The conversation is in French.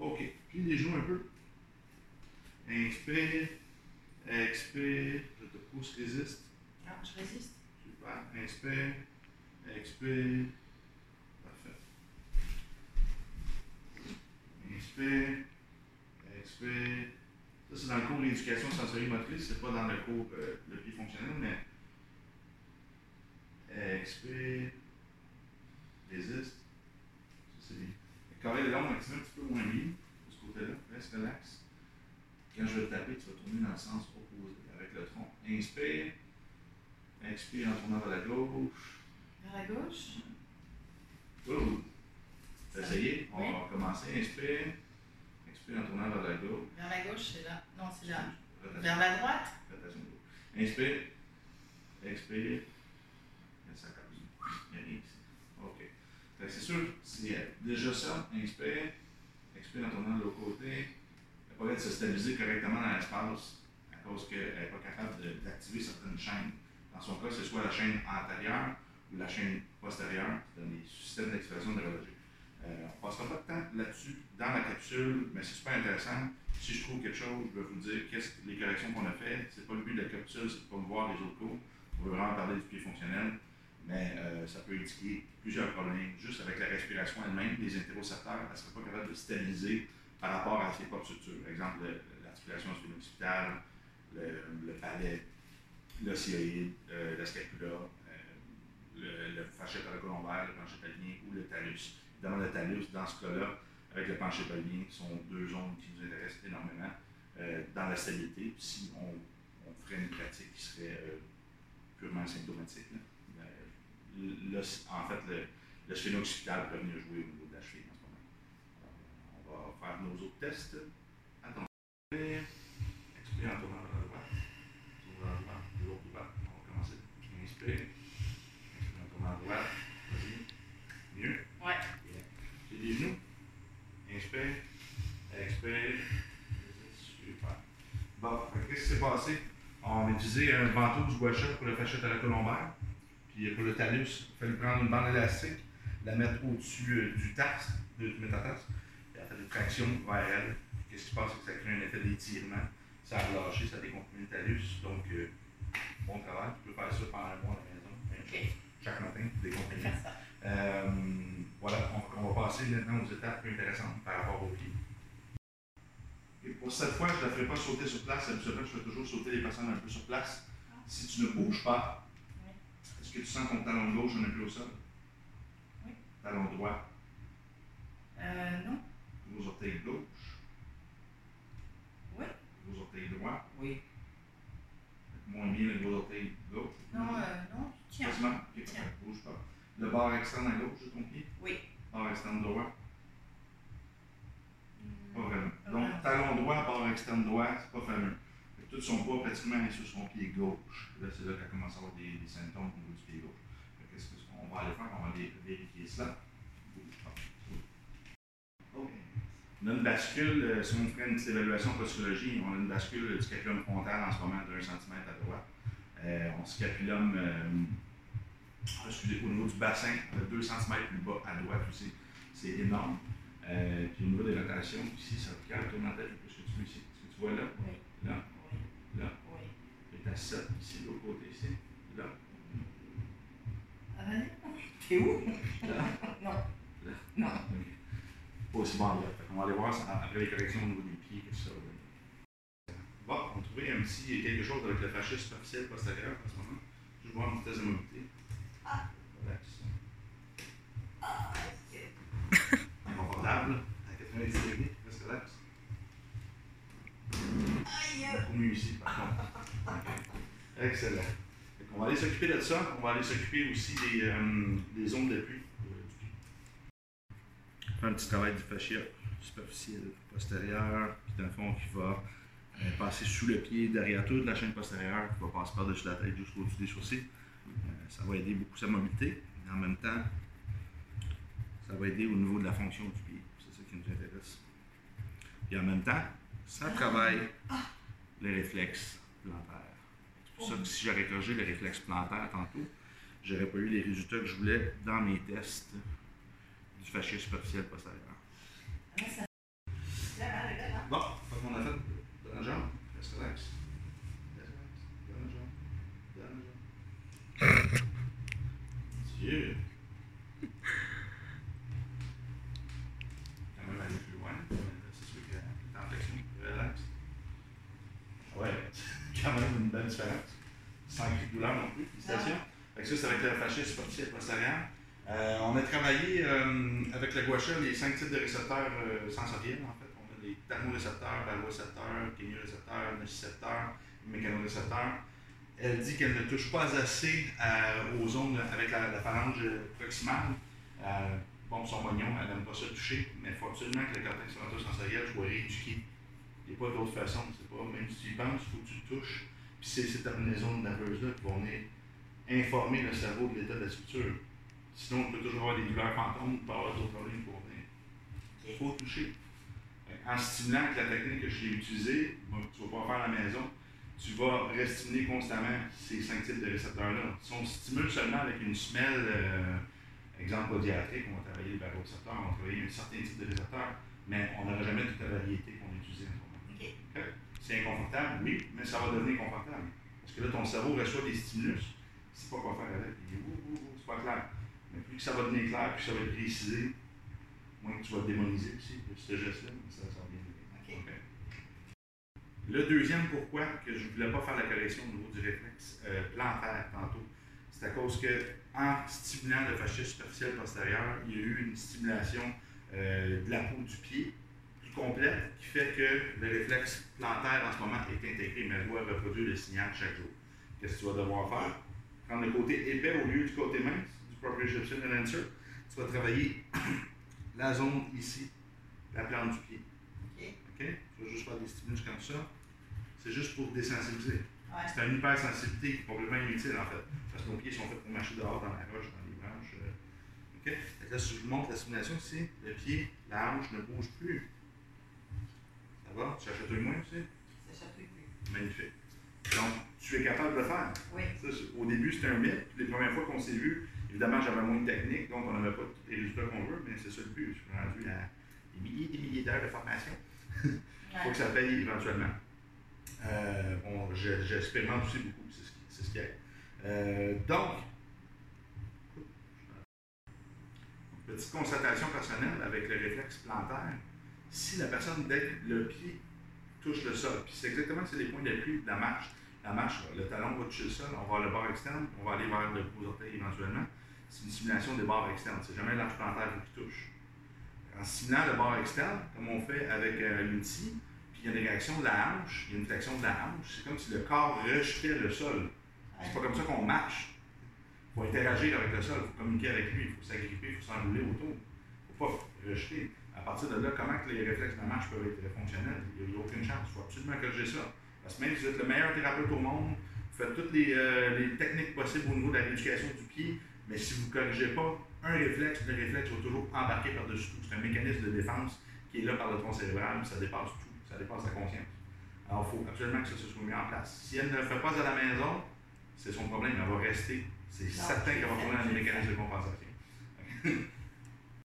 OK. Plie les genoux un peu. Inspire. Expire. Je te pousse, résiste. Non, je résiste. Super. Inspire. Expire. Parfait. Inspire. Expire. Ça, c'est dans le cours d'éducation sensorimotrice, c'est pas dans le cours euh, le pied fonctionnel, mais expire. Résiste. Carré de long, maximum un petit peu moins bien, de ce côté-là. Reste relax. Quand je vais te taper, tu vas tourner dans le sens opposé avec le tronc. Inspire. Expire en tournant vers la gauche. Vers la gauche. Good. T'as essayé? On Oui. va recommencer. Inspire. Expire en tournant vers la gauche. Vers la gauche, c'est là. Non, c'est là. Rotation. Vers la droite. Rotation gauche. Inspire. Expire. Et ça casse. Il n'y a rien ici. OK. Fait que c'est sûr, c'est euh, déjà ça. Inspire. Expire en tournant de l'autre côté. Elle de se stabiliser correctement dans l'espace à cause qu'elle n'est pas capable de- d'activer certaines chaînes. Dans son cas, c'est soit la chaîne antérieure ou la chaîne postérieure, dans les systèmes d'expression neurologique. Euh, on ne passera pas de temps là-dessus dans la capsule, mais c'est super intéressant. Si je trouve quelque chose, je vais vous dire qu'est-ce que les corrections qu'on a faites. C'est pas le but de la capsule, c'est de pas voir les autres cours. On veut vraiment parler du pied fonctionnel, mais euh, ça peut indiquer plusieurs problèmes. Juste avec la respiration elle-même, les interocepteurs, elle ne serait pas capable de stabiliser par rapport à ses propres structures. Par exemple, le- l'articulation sphéno-occipitale, le, le palais, l'océoïde, euh, la scapula, euh, le, le fascia le plancher pelvien ou le talus. Évidemment, le talus, dans ce cas-là, avec le plancher pelvien, sont deux zones qui nous intéressent énormément euh, dans la stabilité. Si on, on ferait une pratique qui serait purement symptomatique, là, en fait, le, le sphéno-occipital peut venir jouer au niveau de la cheville en ce moment. Alors, on va faire nos autres tests. Attention. Expire en tournant vers la droite. Tourne vers la droite, de l'autre droite. On va commencer. Inspire. Expire en tournant à droite. Vas-y. Mieux. Ouais. Bien. J'ai des genoux. Inspire. Expire. Super. Bon, qu'est-ce qui s'est passé? On a utilisé un ventouse gouacha pour le fascia thoracolombaire. Puis pour le talus, il fallait prendre une bande élastique, la mettre au-dessus euh, du tarse, de du métatarse, et elle fait des tractions vers elle. Qu'est-ce qui se passe? C'est que ça crée un effet d'étirement. Ça a relâché, ça décomprime le talus. Donc, euh, bon travail. Tu peux faire ça pendant un mois à la maison. Chaque matin, faire ça. Euh, voilà, on, on va passer maintenant aux étapes plus intéressantes par rapport aux pieds. Et pour cette fois, je ne la ferai pas sauter sur place. Habituellement, je fais toujours sauter les personnes un peu sur place. Si tu ne bouges pas. Est-ce que tu sens ton talon gauche un peu au sol? Oui. Talon droit, Euh, non. gros orteil gauche? Oui. Gros orteil droit. Oui. Moins bien le gros orteil gauche. Non, euh, non. Tiens. Quasiment. Ok, Tiens. Bouge pas. Le bord externe à gauche de ton pied? Oui. Bord externe droit? Pas vraiment. Donc, talon droit, bord externe droit, c'est pas fameux. Fait Tout son poids pratiquement est sur son pied gauche. Là, c'est là qu'elle commence à avoir des, des symptômes au niveau du pied gauche. Fait que Qu'est-ce qu'on va aller faire? On va aller vérifier cela? On a une bascule, euh, si on ferait une petite évaluation posturologie, on a une bascule du scapulum frontal en ce moment d'un centimètre à droite. Euh, on scapulum, euh, excusez, au niveau du bassin, a 2 cm plus bas à droite aussi. C'est énorme. Euh, puis au niveau des rotations, ici, ça regarde, tourne la tête un peu ce que tu veux ici. Ce que tu vois là, Oui. là, Oui. Là, t'as 7 ici, de l'autre côté, ici, là, Ah ben, T'es où? Là. Non. Là. Non. Ok. Pas aussi bon là. Qu'on va aller voir ça après les corrections au niveau des pieds, que ça va donner. Bon, on a trouvé un petit quelque chose avec le fascia superficiel postérieur en ce moment. Je vais voir une vitesse de mobilité. Relax. Inconfortable, à 90 degrés, reste relax. Beaucoup mieux ici, par contre. Excellent. Qu'on va aller s'occuper de ça. On va aller s'occuper aussi des, euh, des zones pied. Faire un petit travail du fascia superficiel postérieur, puis dans le fond, qui va euh, passer sous le pied derrière toute la chaîne postérieure, qui va passer par-dessus la tête jusqu'au-dessus des sourcils. Euh, ça va aider beaucoup sa mobilité. Et en même temps, ça va aider au niveau de la fonction du pied. C'est ça qui nous intéresse. Et en même temps, ça travaille les réflexes plantaires que si j'avais corrigé le réflexe plantaire tantôt, j'aurais pas eu les résultats que je voulais dans mes tests du fascia superficiel postérieur. Ah, bon, on a fait. Bonne jambe. Reste relax. Que ça, c'est avec le. Euh, on a travaillé euh, avec le gua sha les cinq types de récepteurs euh, sensoriels, en fait. On a les thermorécepteurs, barorécepteurs, kémiorécepteurs, nocicepteurs, mécanorécepteurs. Elle dit qu'elle ne touche pas assez aux zones avec la, la phalange proximale. bon, son moignon, elle n'aime pas ça toucher, mais il que le cortex sensoriel soit rééduqué. Il n'y a pas d'autre façon, c'est pas, même si tu y penses, il faut que tu touches. Puis c'est ces terminaisons nerveuses-là qui vont venir informer le cerveau de l'état de la structure. Sinon, on peut toujours avoir des douleurs fantômes, on peut avoir d'autres problèmes pour venir. Il faut toucher. En stimulant avec la technique que j'ai utilisée, tu vas pas faire à la maison, tu vas restimuler constamment ces cinq types de récepteurs-là. Si on stimule seulement avec une semelle, euh, exemple podiatrique, on va travailler les barorécepteurs, on va travailler un certain type de récepteurs, mais on n'aura jamais toute la variété qu'on utilise en ce moment. C'est inconfortable, oui, mais ça va devenir confortable. Parce que là, ton cerveau reçoit des stimulus, sait pas quoi faire avec, il dit, c'est pas clair. Mais plus que ça va devenir clair, plus ça va être précisé, moins que tu vas démoniser aussi, ce geste-là, ça, ça va bien okay. okay. Le deuxième pourquoi que je ne voulais pas faire la correction au niveau du réflexe euh, plantaire tantôt, c'est à cause que en stimulant le fascia superficiel postérieur, il y a eu une stimulation euh, de la peau du pied plus complète qui fait que le réflexe plantaire en ce moment est intégré, mais elle doit reproduire le signal chaque jour. Qu'est-ce que tu vas devoir faire? Prendre le côté épais au lieu du côté mince proprioception enhancer. Tu vas travailler la zone ici, la plante du pied. OK? Tu vas juste faire des stimulus comme ça. C'est juste pour désensibiliser. C'est une hypersensibilité qui est complètement inutile en fait. Parce que nos pieds sont faits pour marcher dehors dans la roche, dans les branches. Euh. OK? là, si je vous montre la stimulation ici, le pied, la hanche ne bouge plus. Ça va? Tu chatouilles moins aussi? Ça plus. Magnifique. Donc, tu es capable de le faire. Oui. au début, c'était un mythe. Les premières fois qu'on s'est vu, Évidemment, j'avais moins de technique, donc on n'avait pas tous les résultats qu'on veut, mais c'est ça le but. Je suis rendu à des milliers et des milliers d'heures de formation. Il faut que ça paye éventuellement. Euh, J'expérimente aussi beaucoup, c'est ce qui est. Euh, donc, petite constatation personnelle avec le réflexe plantaire. Si la personne, dès que le pied touche le sol, puis c'est exactement c'est les points d'appui de la marche, la marche, le talon va toucher le sol, on va voir le bord externe, on va aller vers le gros orteil éventuellement c'est une simulation des barres externes. C'est jamais l'arche plantaire qui touche. En simulant le bord externe, comme on fait avec euh, l'outil, puis il y a des réactions de la hanche, il y a une flexion de la hanche, c'est comme si le corps rejetait le sol. C'est pas comme ça qu'on marche. Il faut interagir avec le sol, il faut communiquer avec lui, il faut s'agripper, il faut s'enrouler autour. Il ne faut pas rejeter. À partir de là, comment que les réflexes de la marche peuvent être fonctionnels? Il n'y a, aucune chance. Il faut absolument corriger ça. Parce que même si vous êtes le meilleur thérapeute au monde, vous faites toutes les, euh, les techniques possibles au niveau de la rééducation du pied, mais si vous ne corrigez pas un réflexe, le réflexe va toujours embarquer par-dessus tout. C'est un mécanisme de défense qui est là par le tronc cérébral, ça dépasse tout, ça dépasse la conscience. Alors, il faut absolument que ça se soit mis en place. Si elle ne le fait pas à la maison, c'est son problème, elle va rester. C'est certain qu'elle va tourner dans des mécanismes de compensation.